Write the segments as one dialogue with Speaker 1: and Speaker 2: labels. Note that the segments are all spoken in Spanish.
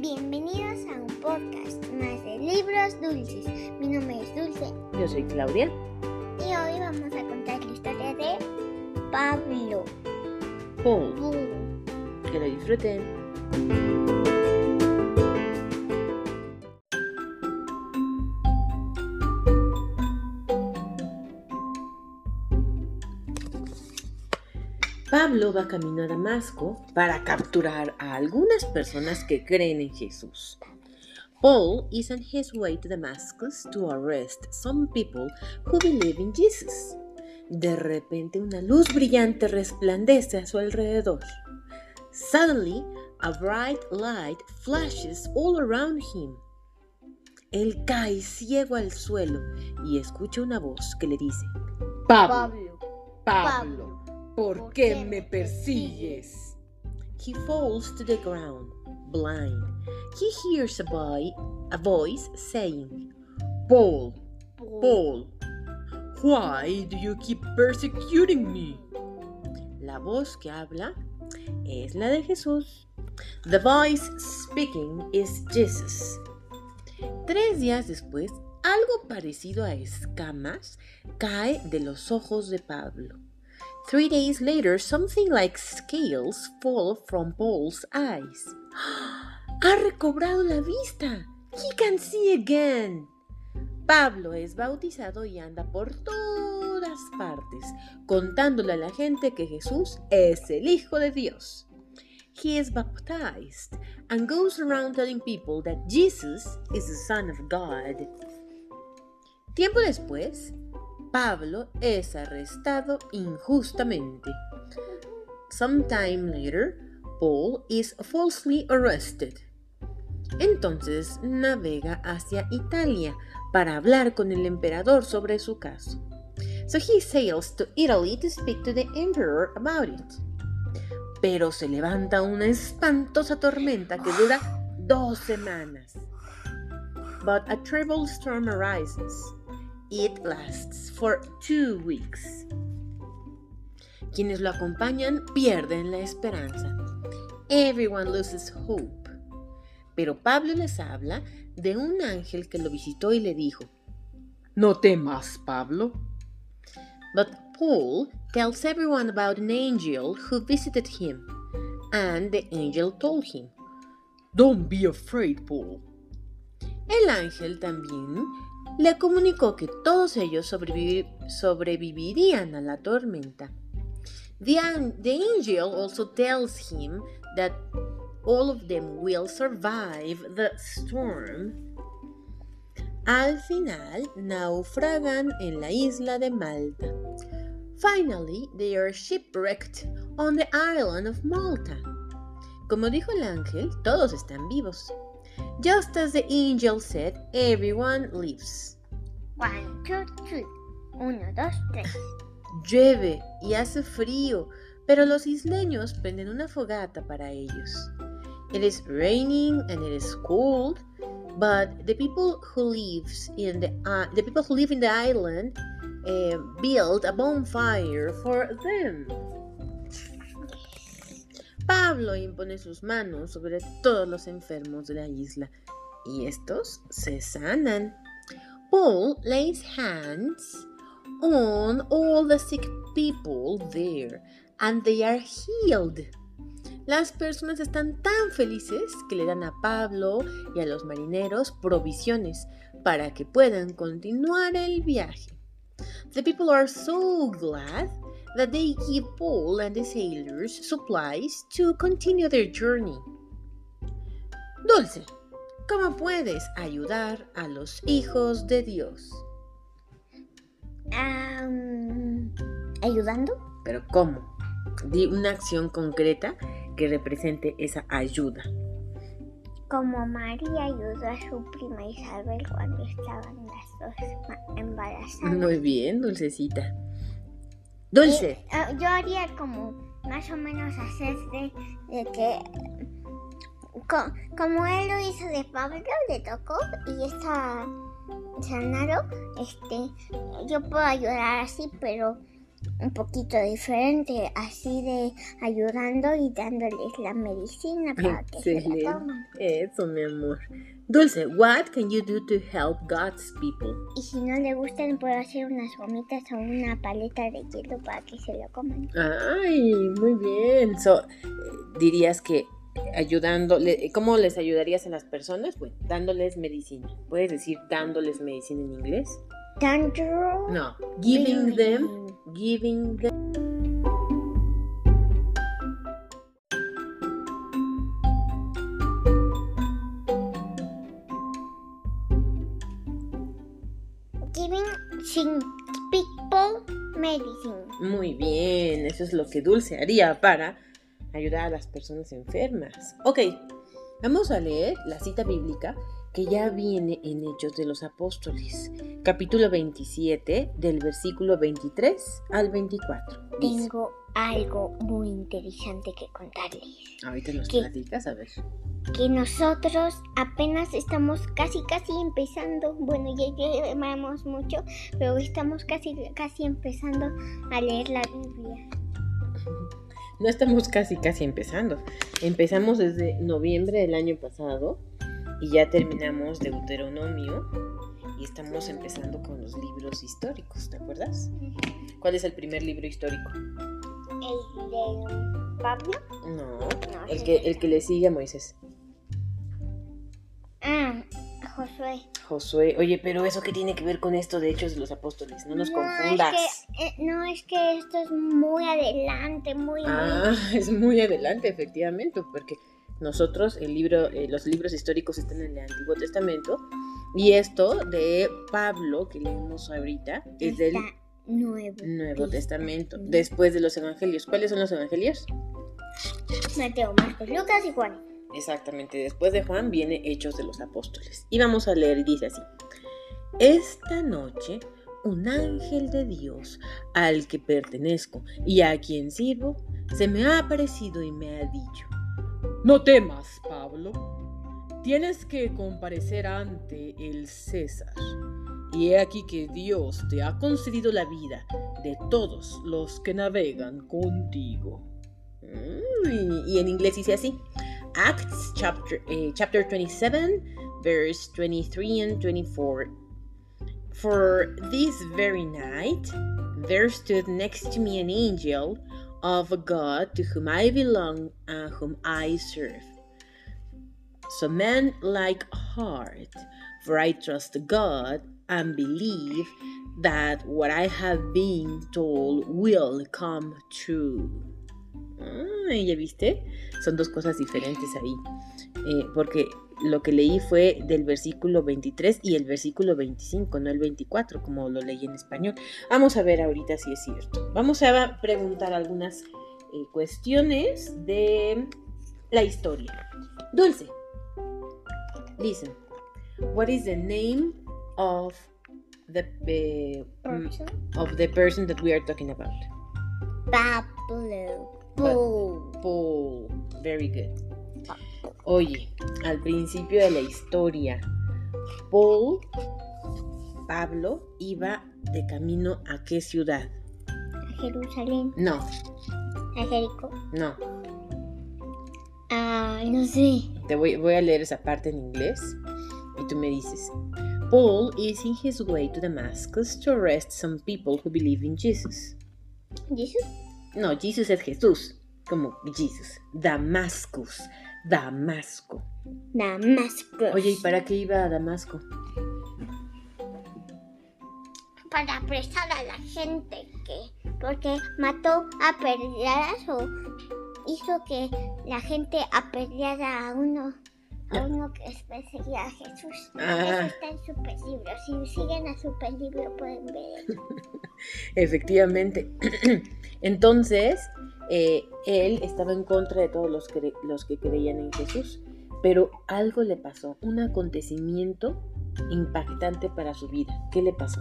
Speaker 1: Bienvenidos a un podcast más de libros dulces. Mi nombre es Dulce
Speaker 2: Yo soy Claudia.
Speaker 1: y hoy vamos a contar la historia de Pablo.
Speaker 2: Paul.
Speaker 1: Uh,
Speaker 2: Que lo disfruten. Pablo va camino a Damasco para capturar a algunas personas que creen en Jesús. Paul is on his way to Damascus to arrest some people who believe in Jesus. De repente una luz brillante resplandece a su alrededor. Suddenly, a bright light flashes all around him. Él cae ciego al suelo y escucha una voz que le dice, Pablo, Pablo, ¿por qué me persigues? He falls to the ground, blind. He hears a, boy, a voice saying, Paul, Paul, why do you keep persecuting me? La voz que habla es la de Jesús. The voice speaking is Jesus. Tres días después, algo parecido a escamas cae de los ojos de Pablo. Three days later, something like scales fall from Paul's eyes. ¡Ha recobrado la vista! He can see again. Pablo es bautizado y anda por todas partes, contándole a la gente que Jesús es el Hijo de Dios. He is baptized and goes around telling people that Jesus is the Son of God. Tiempo después, Pablo es arrestado injustamente. Sometime later, Paul is falsely arrested. Entonces navega hacia Italia para hablar con el emperador sobre su caso. So he sails to Italy to speak to the emperor about it. Pero se levanta una espantosa tormenta que dura dos semanas. But a terrible storm arises. It lasts for two weeks. Quienes lo acompañan pierden la esperanza. Everyone loses hope. Pero Pablo les habla de un ángel que lo visitó y le dijo, No temas, Pablo. But Paul tells everyone about an angel who visited him, and the angel told him, Don't be afraid, Paul. El ángel también le comunicó que todos ellos sobrevivi- sobrevivirían a la tormenta. The, the angel also tells him that all of them will survive the storm. Al final, naufragan en la isla de Malta. Finally, they are shipwrecked on the island of Malta. Como dijo el ángel, todos están vivos. Just as the angel said, everyone lives.
Speaker 1: one, two, three. Uno, dos, tres.
Speaker 2: Llueve y hace frío, pero los isleños prenden una fogata para ellos. It is raining and it is cold, but the people who lives in the uh, the people who live in the island uh, build a bonfire for them. Pablo impone sus manos sobre todos los enfermos de la isla y estos se sanan. Paul lays hands on all the sick people there and they are healed. Las personas están tan felices que le dan a Pablo y a los marineros provisiones para que puedan continuar el viaje. The people are so glad that they give Paul and the sailors supplies to continue their journey. Dulce, ¿cómo puedes ayudar a los hijos de Dios?
Speaker 1: Am, ¿Ayudando?
Speaker 2: Pero ¿cómo? Di una acción concreta que represente esa ayuda.
Speaker 1: Como María ayudó a su prima Isabel cuando estaban las dos embarazadas.
Speaker 2: Muy bien, dulcecita. Dulce.
Speaker 1: Eh, ah, yo haría como más o menos hacer de, de que co- como él lo hizo de Pablo, le tocó y está sanado, este, yo puedo ayudar así, pero un poquito diferente, así de ayudando y dándoles la medicina para que se la tomen.
Speaker 2: Eso, mi amor. Dulce, what can you do to help God's people?
Speaker 1: Y si no le gustan, puedo hacer unas gomitas o una paleta de hielo para que se lo coman.
Speaker 2: Ay, muy bien. So, dirías que ayudando, ¿cómo les ayudarías a las personas? Bueno, dándoles medicina. ¿Puedes decir dándoles medicina en inglés? No, giving them, giving them.
Speaker 1: Giving people medicine.
Speaker 2: Muy bien, eso es lo que Dulce haría para ayudar a las personas enfermas. Ok, vamos a leer la cita bíblica que ya viene en Hechos de los Apóstoles, capítulo 27, del versículo 23 al 24. Dice,
Speaker 1: Tengo algo muy interesante que contarles.
Speaker 2: ahorita nos platicas, a ver.
Speaker 1: Que nosotros apenas estamos casi, casi empezando. Bueno, ya llevamos mucho, pero estamos casi, casi empezando a leer la Biblia.
Speaker 2: No estamos casi, casi empezando. Empezamos desde noviembre del año pasado y ya terminamos Deuteronomio y estamos empezando con los libros históricos, ¿te acuerdas? ¿Cuál es el primer libro histórico?
Speaker 1: El de Pablo.
Speaker 2: No,
Speaker 1: No,
Speaker 2: el que, el que le sigue a Moisés.
Speaker 1: Ah, Josué.
Speaker 2: Josué. Oye, pero eso qué tiene que ver con esto de Hechos de los Apóstoles? No nos
Speaker 1: No,
Speaker 2: confundas.
Speaker 1: Es que, eh, no, es que esto es muy adelante, muy,
Speaker 2: Ah, es muy adelante, efectivamente, porque nosotros, el libro, eh, los libros históricos están en el Antiguo Testamento y esto de Pablo que leemos ahorita es del
Speaker 1: nuevo.
Speaker 2: Nuevo Testamento, después de los Evangelios. ¿Cuáles son los Evangelios?
Speaker 1: Mateo, Marcos, Lucas y Juan.
Speaker 2: Exactamente, después de Juan viene Hechos de los Apóstoles. Y vamos a leer, y dice así. Esta noche un ángel de Dios al que pertenezco y a quien sirvo se me ha aparecido y me ha dicho, no temas, Pablo, tienes que comparecer ante el César. Y he aquí que Dios te ha concedido la vida de todos los que navegan contigo. Mm, y en inglés dice así. Acts chapter, eh, chapter 27, verse 23 and 24. For this very night there stood next to me an angel of God to whom I belong and whom I serve. So man like heart, for I trust God and believe that what I have been told will come true. Ah, ¿ya viste? Son dos cosas diferentes ahí. Eh, porque lo que leí fue del versículo 23 y el versículo 25, no el 24, como lo leí en español. Vamos a ver ahorita si es cierto. Vamos a preguntar algunas eh, cuestiones de la historia. Dulce, listen. What is the name of the
Speaker 1: Person.
Speaker 2: of the person that we are talking about?
Speaker 1: Pablo. Paul.
Speaker 2: Paul. Very good. Oye, al principio de la historia, Paul, Pablo, iba de camino a qué ciudad?
Speaker 1: A Jerusalén.
Speaker 2: No,
Speaker 1: A Jericó.
Speaker 2: no.
Speaker 1: Ah, no sé.
Speaker 2: Te voy, voy a leer esa parte en inglés y tú me dices. Paul is in his way to Damascus to arrest some people who believe in Jesus.
Speaker 1: ¿Jesús?
Speaker 2: No, Jesus es Jesús, como Jesus. Damascus, Damasco.
Speaker 1: Damasco.
Speaker 2: Oye, ¿y para qué iba a Damasco?
Speaker 1: Para apresar a la gente que. Porque mató a peleadas o hizo que la gente apedreara a uno. A uno que perseguía a Jesús.
Speaker 2: Ah.
Speaker 1: Eso está en super libro. Si siguen a super libro pueden ver eso.
Speaker 2: Efectivamente. Entonces, eh, él estaba en contra de todos los, cre- los que creían en Jesús, pero algo le pasó, un acontecimiento impactante para su vida. ¿Qué le pasó?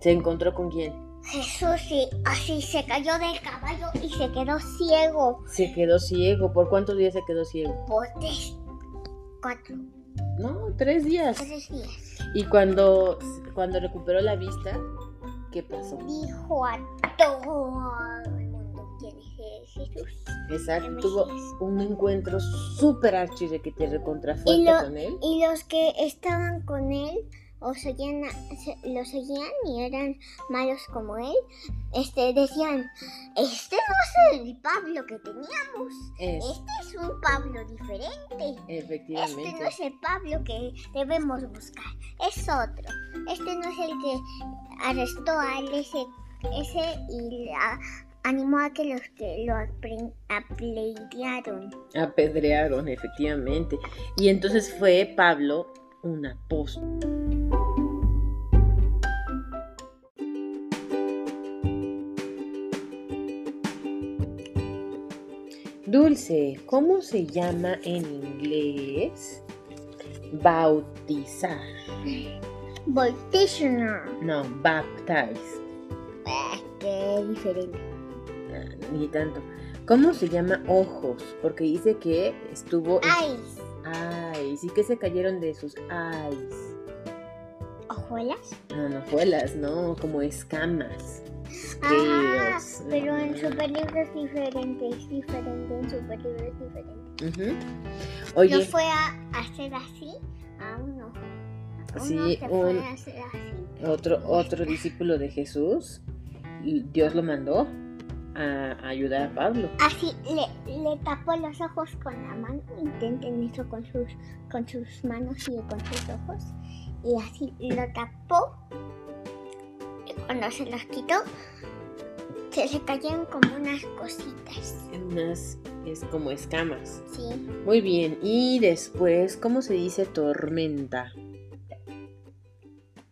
Speaker 2: ¿Se encontró con quién?
Speaker 1: Jesús sí, así se cayó del caballo y se quedó ciego.
Speaker 2: Se quedó ciego. ¿Por cuántos días se quedó ciego?
Speaker 1: Por tres, cuatro,
Speaker 2: No, tres días.
Speaker 1: tres días.
Speaker 2: Y cuando, cuando recuperó la vista, ¿Qué pasó?
Speaker 1: Dijo a todo el mundo quién es Jesús.
Speaker 2: Exacto, tuvo un encuentro súper archi de que te recontra
Speaker 1: Y,
Speaker 2: fuerte
Speaker 1: lo-
Speaker 2: con él.
Speaker 1: y los que estaban con él o seguían, a- lo seguían y eran malos como él, este decían, este no es el Pablo que teníamos,
Speaker 2: Es,
Speaker 1: este es un Pablo diferente. Este
Speaker 2: efectivamente.
Speaker 1: no es el Pablo que debemos buscar, es otro. Este no es el que arrestó a él, ese, ese y la- animó a que los que lo apedrearon.
Speaker 2: Apedrearon, efectivamente. Y entonces fue Pablo un apóstol. Dulce, ¿cómo se llama en inglés? Bautizar.
Speaker 1: Voltitioner.
Speaker 2: No, baptize.
Speaker 1: Ah, qué diferente.
Speaker 2: Ah, Ni tanto. ¿Cómo se llama ojos? Porque dice que estuvo... en-
Speaker 1: Ice.
Speaker 2: Eyes. ¿Y que se cayeron de sus eyes?
Speaker 1: ¿Ojuelas?
Speaker 2: No, no juelas, no, como escamas.
Speaker 1: Ah, pero en
Speaker 2: Ujú.
Speaker 1: super libro es diferente, es diferente, en super libro es diferente.
Speaker 2: Oye,
Speaker 1: fue a hacer así a uno. Uno
Speaker 2: Sí,
Speaker 1: se
Speaker 2: un-
Speaker 1: fue a hacer así.
Speaker 2: otro, otro discípulo de Jesús, y Dios lo mandó a ayudar a Pablo.
Speaker 1: Así le, le tapó los ojos con la mano. Intenten eso con sus, con sus manos y con sus ojos. Y así lo tapó. Cuando se los quitó, se le cayeron como unas cositas.
Speaker 2: Unas es como escamas.
Speaker 1: Sí.
Speaker 2: Muy bien, y después, ¿cómo se dice tormenta?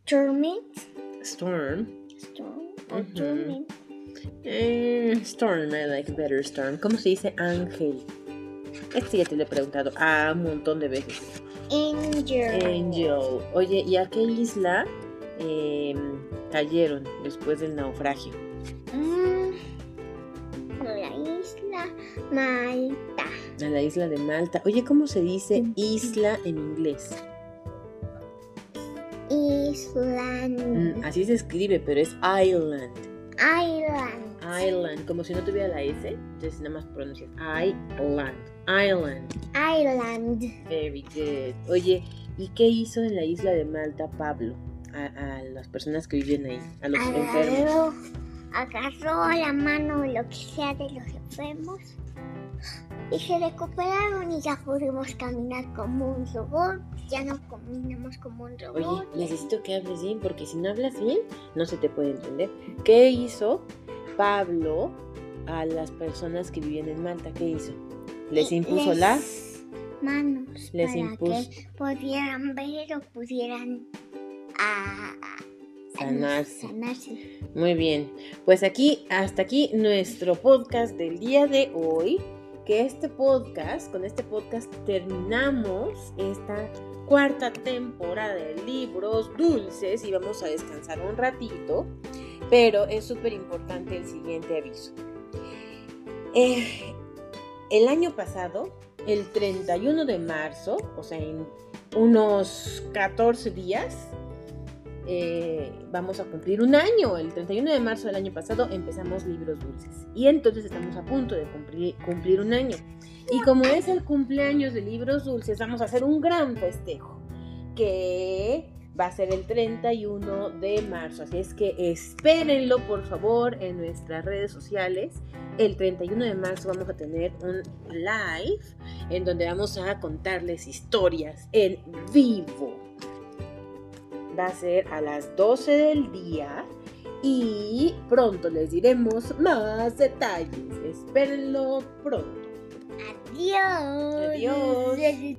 Speaker 1: Torment.
Speaker 2: Storm.
Speaker 1: Storm. torment.
Speaker 2: Eh, storm, I like better storm. ¿Cómo se dice ángel? Este ya te lo he preguntado a un montón de veces.
Speaker 1: Angel.
Speaker 2: Angel. Oye, ¿y a qué isla eh, cayeron después del naufragio?
Speaker 1: Mm, la isla Malta.
Speaker 2: A la isla de Malta. Oye, ¿cómo se dice
Speaker 1: Mm.
Speaker 2: isla en inglés?
Speaker 1: Island.
Speaker 2: Mm, así se escribe, pero es island.
Speaker 1: Island.
Speaker 2: Island, como si no tuviera la S. Entonces nada más pronuncias island. Island.
Speaker 1: Island.
Speaker 2: Very good. Oye, ¿y qué hizo en la isla de Malta Pablo? A, a las personas que viven ahí, a los enfermos.
Speaker 1: Agarró, agarró la mano, lo que sea de los enfermos. Y se recuperaron y ya pudimos caminar como un robot. Ya no caminamos como un
Speaker 2: Oye,
Speaker 1: robot.
Speaker 2: necesito que hables bien, porque si no hablas bien, no se te puede entender. ¿Qué hizo Pablo a las personas que vivían en Malta? ¿Qué hizo? Les impuso
Speaker 1: les-
Speaker 2: las...
Speaker 1: manos
Speaker 2: les
Speaker 1: para
Speaker 2: impuso-
Speaker 1: que pudieran ver o pudieran ah,
Speaker 2: Sanarse.
Speaker 1: sanarse.
Speaker 2: Muy bien, pues aquí, hasta aquí nuestro podcast del día de hoy. Que este podcast, con este podcast terminamos esta cuarta temporada de libros dulces y vamos a descansar un ratito. Pero es súper importante el siguiente aviso. Eh, el año pasado, el 31 de marzo, o sea, en unos 14 días, eh, vamos a cumplir un año. El 31 de marzo del año pasado empezamos Libros Dulces. Y entonces estamos a punto de cumplir, cumplir un año. Y como es el cumpleaños de Libros Dulces, vamos a hacer un gran festejo. Que va a ser el 31 de marzo. Así es que espérenlo por favor en nuestras redes sociales. El 31 de marzo vamos a tener un live en donde vamos a contarles historias en vivo va a ser a las 12 del día y pronto les diremos más detalles. Espérenlo pronto.
Speaker 1: Adiós.
Speaker 2: Adiós.